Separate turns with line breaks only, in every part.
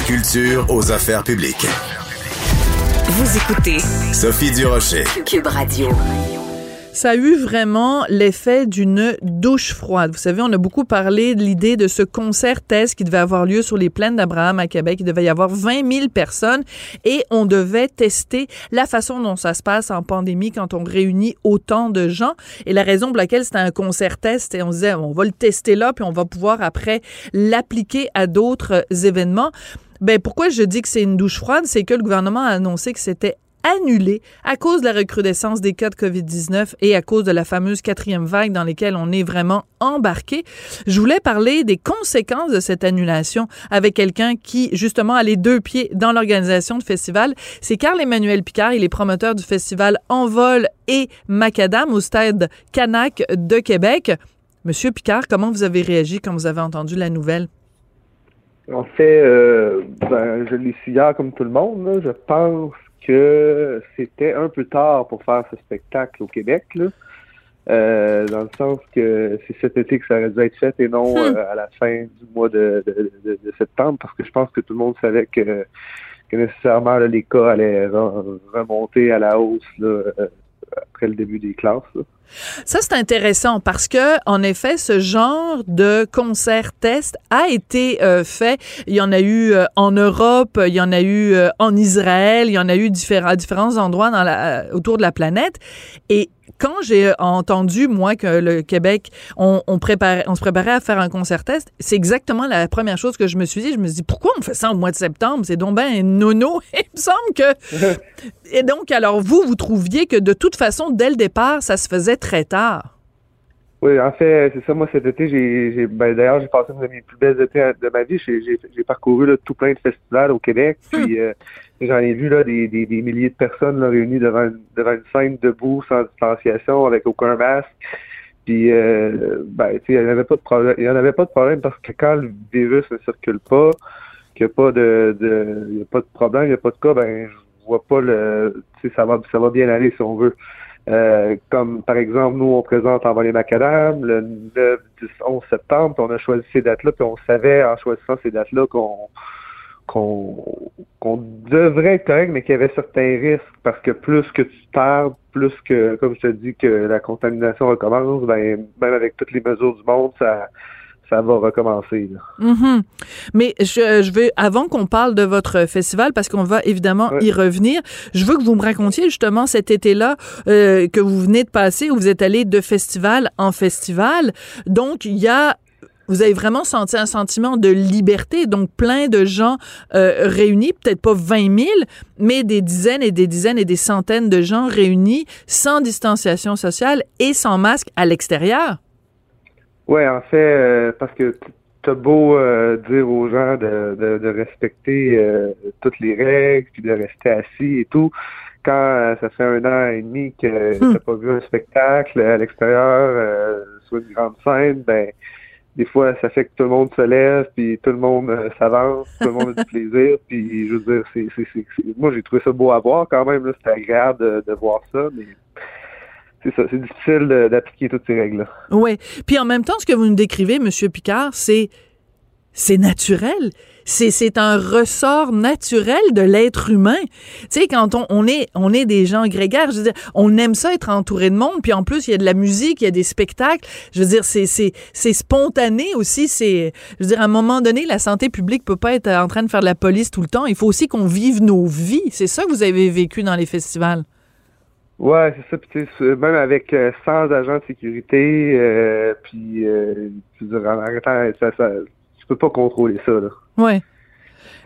la culture aux affaires publiques.
Vous écoutez
Sophie Durocher.
Cube Radio.
Ça a eu vraiment l'effet d'une douche froide. Vous savez, on a beaucoup parlé de l'idée de ce concert test qui devait avoir lieu sur les plaines d'Abraham à Québec. Il devait y avoir 20 000 personnes et on devait tester la façon dont ça se passe en pandémie quand on réunit autant de gens. Et la raison pour laquelle c'était un concert test et on disait on va le tester là puis on va pouvoir après l'appliquer à d'autres événements. Ben pourquoi je dis que c'est une douche froide, c'est que le gouvernement a annoncé que c'était annulé à cause de la recrudescence des cas de COVID-19 et à cause de la fameuse quatrième vague dans laquelle on est vraiment embarqué. Je voulais parler des conséquences de cette annulation avec quelqu'un qui, justement, a les deux pieds dans l'organisation de festival. C'est Carl-Emmanuel Picard. Il est promoteur du festival Envol et Macadam au stade Canac de Québec. Monsieur Picard, comment vous avez réagi quand vous avez entendu la nouvelle?
En fait, euh, ben, je l'ai su hier comme tout le monde. Là. Je pense que c'était un peu tard pour faire ce spectacle au Québec, là. Euh, dans le sens que c'est cet été que ça aurait dû être fait et non
Hmm.
euh, à la fin du mois de, de, de- de septembre, parce que je pense que tout le monde savait que, que nécessairement là, les cas allaient re- remonter à la hausse là, euh, après le début des classes.
Ça, c'est intéressant parce que, en effet, ce genre de concert test a été euh, fait. Il y en a eu euh, en Europe, il y en a eu euh, en Israël, il y en a eu à différents endroits dans la, euh, autour de la planète. Et quand j'ai euh, entendu, moi, que le Québec, on, on, préparait, on se préparait à faire un concert test, c'est exactement la première chose que je me suis dit. Je me suis dit, pourquoi on fait ça au mois de septembre? C'est donc ben nono. Il me semble que... Et donc, alors, vous, vous trouviez que de toute façon, dès le départ, ça se faisait très tard.
Oui, en fait, c'est ça. Moi, cet été, j'ai, j'ai ben, d'ailleurs, j'ai passé une de mes plus belles étés de ma vie. J'ai, j'ai, j'ai parcouru là, tout plein de festivals au Québec. Puis euh, j'en ai vu là des, des, des milliers de personnes là, réunies devant une, devant une scène debout, sans distanciation, avec aucun masque. Puis, euh, ben, tu sais, il n'y en avait pas de problème. Il y en avait pas de problème parce que quand le virus ne circule pas, qu'il n'y a pas de, de, il y a pas de problème, il n'y a pas de cas, ben, je vois pas le, tu sais, ça va, ça va bien aller si on veut. Euh, comme par exemple, nous, on présente en les Macadam le 9, 10, 11 septembre, puis on a choisi ces dates-là, puis on savait en choisissant ces dates-là qu'on qu'on qu'on devrait être correct, mais qu'il y avait certains risques parce que plus que tu tardes, plus que, comme je te dis, que la contamination recommence, ben même avec toutes les mesures du monde, ça ça va recommencer. Là.
Mhm. Mais je, je veux, avant qu'on parle de votre festival, parce qu'on va évidemment y revenir, je veux que vous me racontiez justement cet été-là euh, que vous venez de passer, où vous êtes allé de festival en festival. Donc, il y a vous avez vraiment senti un sentiment de liberté, donc plein de gens euh, réunis, peut-être pas 20 000, mais des dizaines et des dizaines et des centaines de gens réunis sans distanciation sociale et sans masque à l'extérieur.
Ouais, en fait, euh, parce que t'as beau euh, dire aux gens de, de, de respecter euh, toutes les règles, puis de rester assis et tout, quand euh, ça fait un an et demi que
Hmm.
t'as pas vu un spectacle à l'extérieur, euh, sur une grande scène, ben des fois ça fait que tout le monde se lève, puis tout le monde euh, s'avance, tout le monde a du plaisir, puis je veux dire, c'est, c'est, c'est, c'est- moi j'ai trouvé ça beau à voir quand même, là, c'était agréable de, de voir ça, mais c'est ça, c'est difficile d'appliquer toutes ces règles-là.
Oui. Puis en même temps, ce que vous nous décrivez, Monsieur Picard, c'est c'est naturel. C'est un ressort naturel de l'être humain. Tu sais, quand on, on est on est des gens grégaires, je veux dire, on aime ça être entouré de monde. Puis en plus, il y a de la musique, il y a des spectacles. Je veux dire, c'est spontané aussi. C'est je veux dire, à un moment donné, la santé publique peut pas être en train de faire de la police tout le temps. Il faut aussi qu'on vive nos vies. C'est ça que vous avez vécu dans les festivals.
Ouais, c'est ça. Puis tu sais, c'est- même avec euh, 100 agents de sécurité, euh, puis euh, ça, ça, tu peux pas contrôler ça. Là.
Ouais.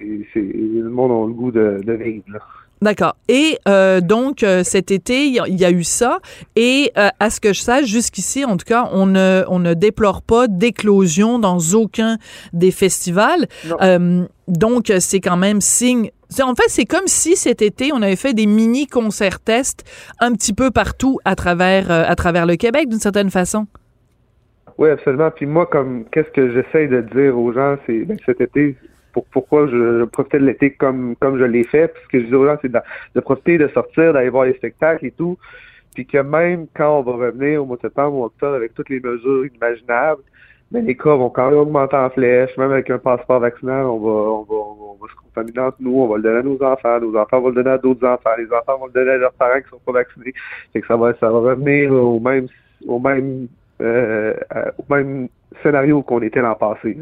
Le monde a le goût de, de vivre. Là.
D'accord. Et euh, donc, euh, cet été, il y, y a eu ça. Et euh, à ce que je sache, jusqu'ici, en tout cas, on ne, on ne déplore pas d'éclosion dans aucun des festivals. Euh, donc, c'est quand même signe. En fait, c'est comme si cet été, on avait fait des mini concerts tests un petit peu partout à travers, euh, à travers le Québec, d'une certaine façon.
Oui, absolument. Puis moi, comme qu'est-ce que j'essaye de dire aux gens, c'est ben, cet été, pour, pourquoi je, je profitais de l'été comme je l'ai fait, puis que je dis aux gens, c'est de, profiter, de sortir, d'aller voir les spectacles et tout. Puis que même quand on va revenir au mois de septembre ou octobre avec toutes les mesures imaginables, ben, les cas vont quand même augmenter en flèche. Même avec un passeport vaccinal, on va, on va, nous, on va le donner à nos enfants, nos enfants vont le donner à d'autres enfants, les enfants vont le donner à leurs parents qui sont pas vaccinés. Fait que ça va, ça va revenir au même, au même, euh, au même scénario qu'on était l'an passé.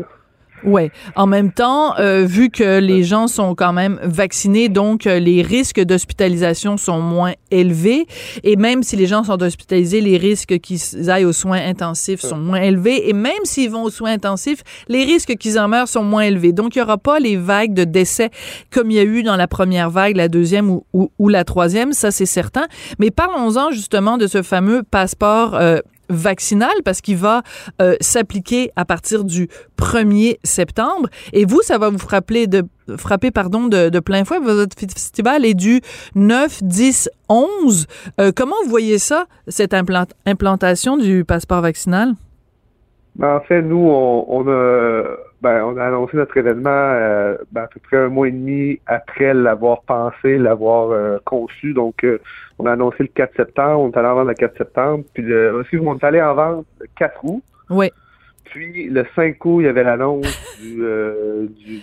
Oui. En même temps, euh, vu que les gens sont quand même vaccinés, donc euh, les risques d'hospitalisation sont moins élevés. Et même si les gens sont hospitalisés, les risques qu'ils aillent aux soins intensifs sont moins élevés. Et même s'ils vont aux soins intensifs, les risques qu'ils en meurent sont moins élevés. Donc, il n'y aura pas les vagues de décès comme il y a eu dans la première vague, la deuxième ou, ou, la troisième. Ça, c'est certain. Mais parlons-en justement de ce fameux passeport euh, vaccinal parce qu'il va euh, s'appliquer à partir du 1er septembre. Et vous, ça va vous frapper de, plein fouet. Votre festival est du 9, 10, 11. comment vous voyez ça, cette implantation du passeport vaccinal?
Ben, en fait, nous, on, on a ben, on a annoncé notre événement euh, ben, à peu près un mois et demi après l'avoir pensé, l'avoir euh, conçu. Donc, euh, on a annoncé le 4 septembre, on est allé en vente le 4 septembre. Puis, le, excuse on est allé en vente le 4 août.
Oui.
Puis, le 5 août, il y avait l'annonce du, du,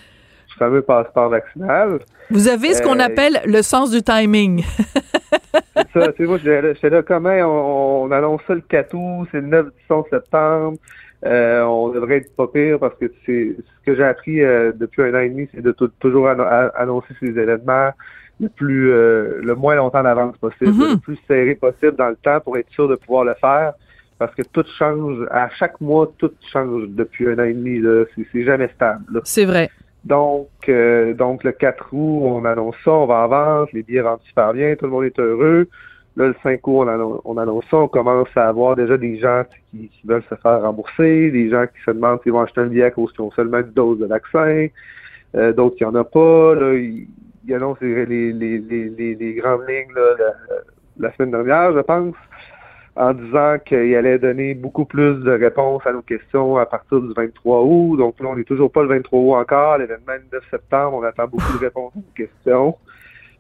fameux passeport vaccinal.
Vous avez ce qu'on appelle le sens du timing.
c'est ça. Tu sais, moi, j'étais là, comment on, on, annonce ça le 4 août, c'est le 9 septembre. Euh, on devrait être pas pire parce que c'est ce que j'ai appris euh, depuis un an et demi, c'est de toujours annoncer ces événements le plus euh, le moins longtemps d'avance possible, mm-hmm. le plus serré possible dans le temps pour être sûr de pouvoir le faire. Parce que tout change, à chaque mois, tout change depuis un an et demi. C'est jamais stable.
C'est vrai.
Donc, donc le 4 août, on annonce ça, on va en vente, les billets rentrent super bien, tout le monde est heureux. Là, le 5 août, on annonce, ça, on commence à avoir déjà des gens qui, veulent se faire rembourser, des gens qui se demandent s'ils vont acheter un billet à cause qu'ils ont seulement une dose de vaccin, euh, d'autres qui en ont pas. Là, ils, annoncent les, les, les, les, grandes lignes la, semaine dernière, je pense, en disant qu'il allait donner beaucoup plus de réponses à nos questions à partir du 23 août. Donc là, on n'est toujours pas le 23 août encore. L'événement est le 9 septembre, on attend beaucoup de réponses à questions.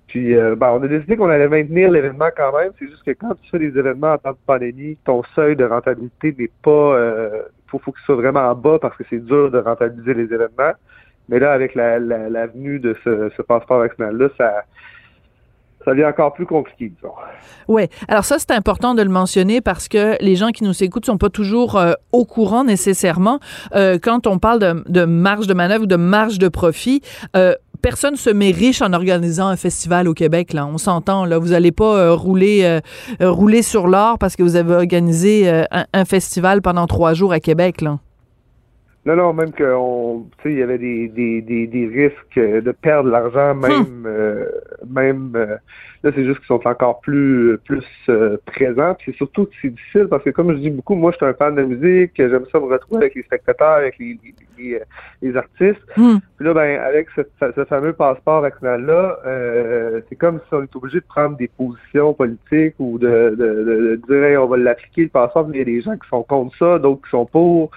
Puis, euh, ben, on a décidé qu'on allait maintenir l'événement quand même. C'est juste que quand tu fais des événements en temps de pandémie, ton seuil de rentabilité n'est pas... Euh, faut, faut qu'il soit vraiment en bas parce que c'est dur de rentabiliser les événements. Mais là, avec la, la, venue de ce, ce passeport vaccinal-là, ça, ça devient encore plus compliqué, disons.
Oui. Alors ça, c'est important de le mentionner parce que les gens qui nous écoutent sont pas toujours euh, au courant nécessairement. Euh, quand on parle de, de, marge de manœuvre ou de marge de profit, euh, personne se met riche en organisant un festival au Québec. Là, on s'entend. Là, vous n'allez pas euh, rouler euh, euh, rouler sur l'or parce que vous avez organisé un, festival pendant trois jours à Québec. Là.
Non, non, même que il y avait des, des, des, des, risques de perdre l'argent, hum. même, euh, même euh, là, c'est juste qu'ils sont encore plus, plus euh, présents. c'est surtout que c'est difficile parce que, comme je dis beaucoup, moi, je suis un fan de musique, j'aime ça me retrouver avec les spectateurs, avec les, les, les artistes. Hum. Puis là, ben, avec ce, ce fameux passeport vaccinal-là, c'est comme si on est obligé de prendre des positions politiques ou de, de, de, dire, on va l'appliquer, le passeport, mais il y a des gens qui sont contre ça, d'autres qui sont pour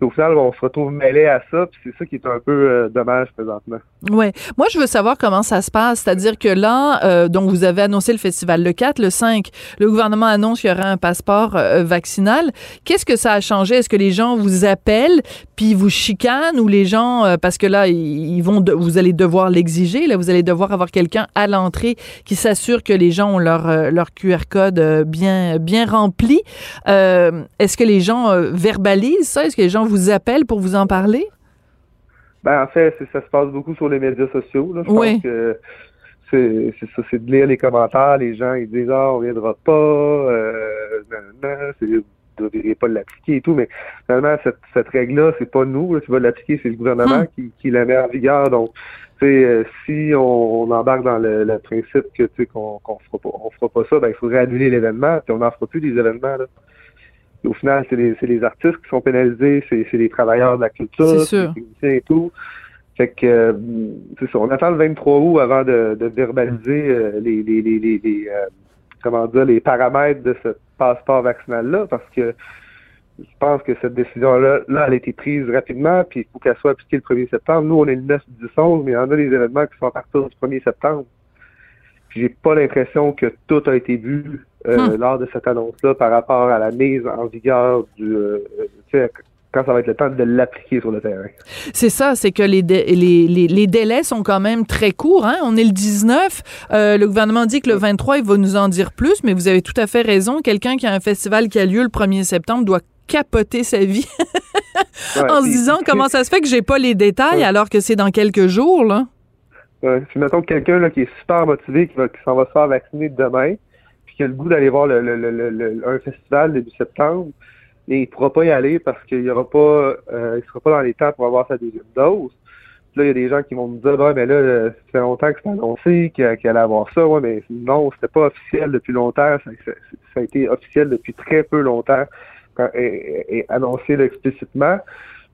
au final, on se retrouve mêlé à ça, puis c'est ça qui est un peu euh, dommage présentement.
Oui. Moi, je veux savoir comment ça se passe. C'est-à-dire que là, euh, donc vous avez annoncé le festival le 4, le 5, le gouvernement annonce qu'il y aura un passeport euh, vaccinal. Qu'est-ce que ça a changé? Est-ce que les gens vous appellent puis vous chicanent ou les gens, euh, parce que là, ils vont, vous allez devoir l'exiger, là, vous allez devoir avoir quelqu'un à l'entrée qui s'assure que les gens ont leur, leur QR code bien, bien rempli. Est-ce que les gens verbalisent ça? Est-ce que les gens vous appellent pour vous en parler?
Ben, en fait, ça se passe beaucoup sur les médias sociaux. Là. Je pense que c'est ça, c'est de lire les commentaires. Les gens, ils disent, ah, on viendra pas, euh, vous ne devriez pas l'appliquer et tout. Mais finalement, cette, cette règle-là, c'est pas nous qui va l'appliquer, c'est le gouvernement hmm. qui, qui la met en vigueur. Donc, euh, si on, embarque dans le, principe que tu sais qu'on qu'on fera pas on fera pas ça, ben il faudrait annuler l'événement, puis on n'en fera plus des événements. Là au final, c'est les, les, artistes qui sont pénalisés, c'est les travailleurs de la culture, les techniciens et tout. Fait que euh, c'est ça. On attend le 23 août avant de, de verbaliser euh, les, les, les, les euh, comment dire les paramètres de ce passeport vaccinal-là, parce que je pense que cette décision-là, là, elle a été prise rapidement, puis il faut qu'elle soit appliquée le 1er septembre. Nous, on est le 9 10 11, mais il y en a des événements qui sont à partir du 1er septembre. Puis j'ai pas l'impression que tout a été vu euh, hmm. lors de cette annonce-là par rapport à la mise en vigueur du... Euh, quand ça va être le temps de l'appliquer sur le terrain.
C'est ça, c'est que les, les, les, délais sont quand même très courts. Hein? On est le 19. Euh, le gouvernement dit que le 23, il va nous en dire plus, mais vous avez tout à fait raison. Quelqu'un qui a un festival qui a lieu le 1er septembre doit capoter sa vie en se disant comment ça se fait que j'ai pas les détails alors que c'est dans quelques jours. Là.
Ouais. Si mettons quelqu'un qui est super motivé, qui, qui s'en va se faire vacciner demain, qui a le goût d'aller voir le, le, le, un festival début septembre, mais il pourra pas y aller parce qu'il y aura pas, euh, il sera pas dans les temps pour avoir sa deuxième dose. là, il y a des gens qui vont me dire, bah, mais là, ça fait longtemps que c'est annoncé qu'il allait avoir ça. Ouais, mais non, c'était pas officiel depuis longtemps. Ça, ça, a été officiel depuis très peu longtemps quand, et, et annoncé explicitement.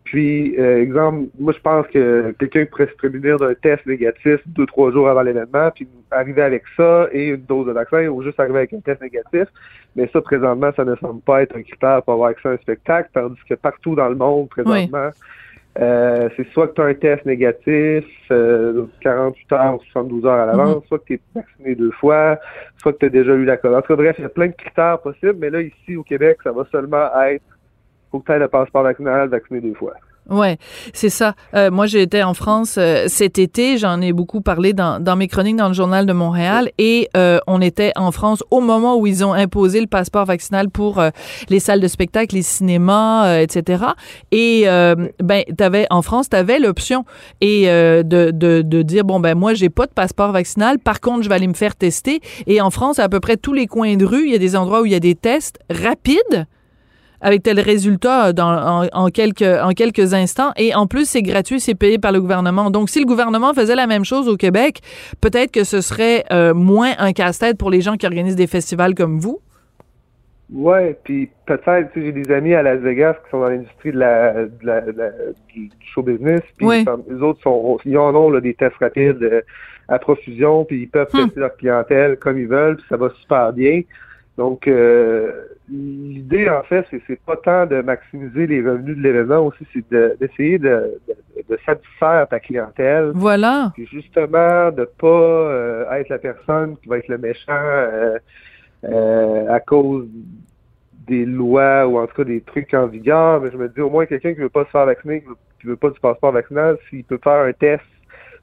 Puis, euh, exemple, moi, je pense que quelqu'un pourrait se prémunir d'un test négatif deux, trois jours avant l'événement, puis arriver avec ça et une dose de vaccin, ou juste arriver avec un test négatif. Mais ça, présentement, ça ne semble pas être un critère pour avoir accès à un spectacle, tandis que partout dans le monde, présentement, euh, c'est soit que tu as un test négatif euh, 48 heures ou 72 heures à l'avance, mhm. soit que tu es vacciné deux fois, soit que tu as déjà eu la COVID. En tout cas, bref, il y a plein de critères possibles, mais là, ici, au Québec, ça va seulement être faut que tu aies le passeport vaccinal vacciné deux fois.
Ouais, c'est ça. Euh, moi, j'ai été en France euh, cet été. J'en ai beaucoup parlé dans, dans, mes chroniques dans le journal de Montréal. Et euh, on était en France au moment où ils ont imposé le passeport vaccinal pour les salles de spectacle, les cinémas, etc. Et ben, t'avais en France, t'avais l'option et de, de, de, dire bon ben moi j'ai pas de passeport vaccinal. Par contre, je vais aller me faire tester. Et en France, à peu près tous les coins de rue, il y a des endroits où il y a des tests rapides avec tel résultat dans, en, quelques, en quelques instants. Et en plus, c'est gratuit, c'est payé par le gouvernement. Donc, si le gouvernement faisait la même chose au Québec, peut-être que ce serait euh, moins un casse-tête pour les gens qui organisent des festivals comme vous.
Ouais, puis peut-être, tu sais, j'ai des amis à Las Vegas qui sont dans l'industrie de la, de la, du show business, puis les autres sont, ils en ont là, des tests rapides euh, à profusion, puis ils peuvent hmm. tester leur clientèle comme ils veulent, puis ça va super bien. Donc, euh, l'idée, en fait, c'est, pas tant de maximiser les revenus de l'événement, aussi, c'est d'essayer de, de, satisfaire ta clientèle.
Voilà.
Puis justement, de pas euh, être la personne qui va être le méchant euh, euh, à cause des lois ou en tout cas des trucs en vigueur. Mais je me dis, au moins, quelqu'un qui veut pas se faire vacciner, qui veut, pas du passeport vaccinal, s'il peut faire un test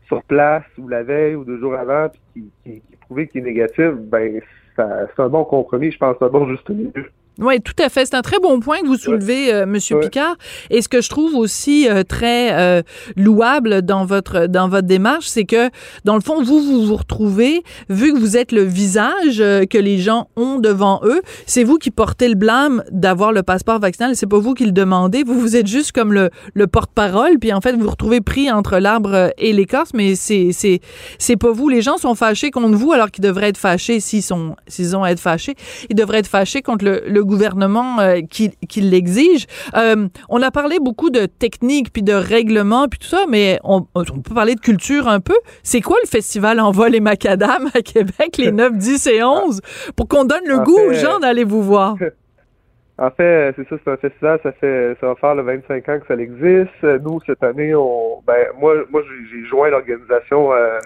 sur place ou la veille ou deux jours avant, puis qui, qui, qui qu'il est négatif, ben c'est un bon compromis, je pense, un bon juste milieu.
Oui, tout à fait. C'est un très bon point que vous soulevez, euh, Monsieur Picard. Et ce que je trouve aussi euh, très euh, louable dans votre dans votre démarche, c'est que dans le fond, vous vous vous retrouvez, vu que vous êtes le visage que les gens ont devant eux, c'est vous qui portez le blâme d'avoir le passeport vaccinal. C'est pas vous qui le demandez. Vous vous êtes juste comme le, le porte-parole. Puis en fait, vous vous retrouvez pris entre l'arbre et l'écorce. Mais c'est c'est c'est pas vous. Les gens sont fâchés contre vous alors qu'ils devraient être fâchés s'ils sont s'ils ont à être fâchés. Ils devraient être fâchés contre le, le gouvernement euh, qui, qui l'exige. Euh, on a parlé beaucoup de techniques puis de règlements puis tout ça, mais on, peut parler de culture un peu. C'est quoi le festival Envol et Macadam à Québec les 9, 10 et 11 pour qu'on donne le goût aux gens d'aller vous voir?
En fait, c'est ça, c'est un festival, ça fait ça va faire le 25 ans que ça existe. Nous, cette année, on ben moi moi j'ai joint l'organisation euh,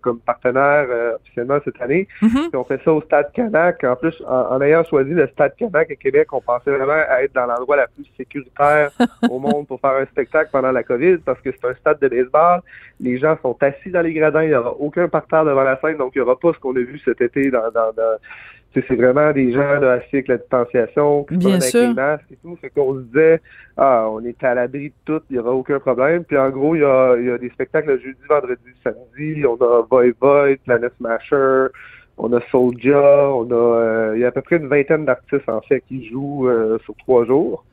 comme partenaire euh, officiellement cette année. Mm-hmm. on fait ça au Stade Canac. En plus, en, ayant choisi le Stade Canac à Québec, on pensait vraiment être dans l'endroit la plus sécuritaire au monde pour faire un spectacle pendant la COVID parce que c'est un stade de baseball. Les gens sont assis dans les gradins, il n'y aura aucun parterre devant la scène, donc il n'y aura pas ce qu'on a vu cet été dans, dans, dans c'est vraiment des gens là, assis avec la distanciation, qui
Bien
avec les masques et tout. Fait qu'on se disait, ah, on est à l'abri de tout, il n'y aura aucun problème. Puis en gros, il y a, y a des spectacles le jeudi, vendredi, samedi. On a Boy Boy, Planet Smasher, on a Soulja, on a, euh, il y a à peu près une vingtaine d'artistes en fait qui jouent euh, sur trois jours.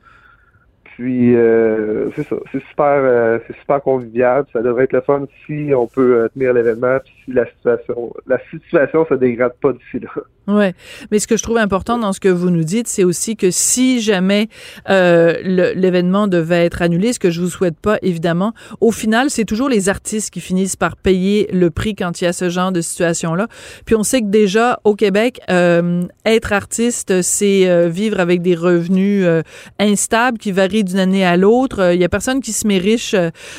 Puis euh, c'est ça, c'est super, c'est super convivial. Ça devrait être le fun si on peut tenir l'événement, puis si la situation, la situation se dégrade pas d'ici là.
Ouais, mais ce que je trouve important dans ce que vous nous dites, c'est aussi que si jamais euh, l'événement devait être annulé, ce que je vous souhaite pas évidemment, au final, c'est toujours les artistes qui finissent par payer le prix quand il y a ce genre de situation-là. Puis on sait que déjà au Québec, euh, être artiste, c'est euh, vivre avec des revenus instables qui varient d'une année à l'autre. Il y a personne qui se met riche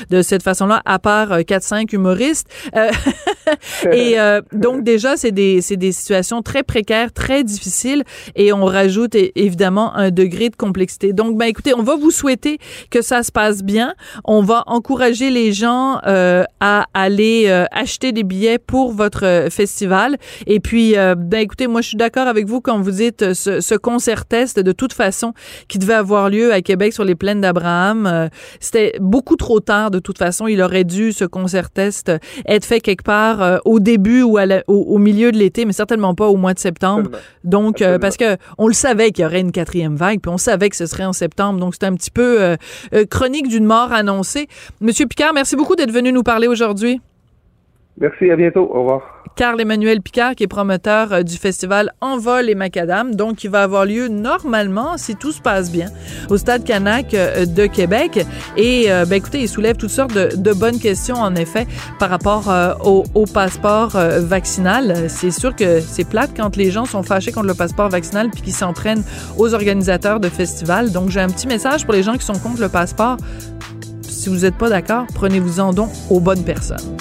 de cette façon-là, à part 4-5 humoristes. et donc déjà, c'est des, des situations très précaires, très difficiles, et on rajoute évidemment un degré de complexité. Donc, ben écoutez, on va vous souhaiter que ça se passe bien. On va encourager les gens à aller acheter des billets pour votre festival. Et puis, ben écoutez, moi je suis d'accord avec vous quand vous dites ce concert test de toute façon qui devait avoir lieu à Québec sur les plaines d'Abraham. Euh, c'était beaucoup trop tard de toute façon. Il aurait dû, ce concert test, être fait quelque part euh, au début ou au, milieu de l'été, mais certainement pas au mois de septembre. Donc, euh, parce que on le savait qu'il y aurait une quatrième vague, puis on savait que ce serait en septembre. Donc, c'est un petit peu chronique d'une mort annoncée. Monsieur Picard, merci beaucoup d'être venu nous parler aujourd'hui.
Merci, à bientôt. Au revoir.
Carl Emmanuel Picard, qui est promoteur euh, du festival Envol et Macadam, donc qui va avoir lieu normalement, si tout se passe bien, au Stade Canac euh, de Québec. Et euh, ben, écoutez, il soulève toutes sortes de, bonnes questions, en effet, par rapport au, au, passeport vaccinal. C'est sûr que c'est plate quand les gens sont fâchés contre le passeport vaccinal puis qu'ils s'en prennent aux organisateurs de festivals. Donc, j'ai un petit message pour les gens qui sont contre le passeport. Si vous n'êtes pas d'accord, prenez-vous-en donc aux bonnes personnes.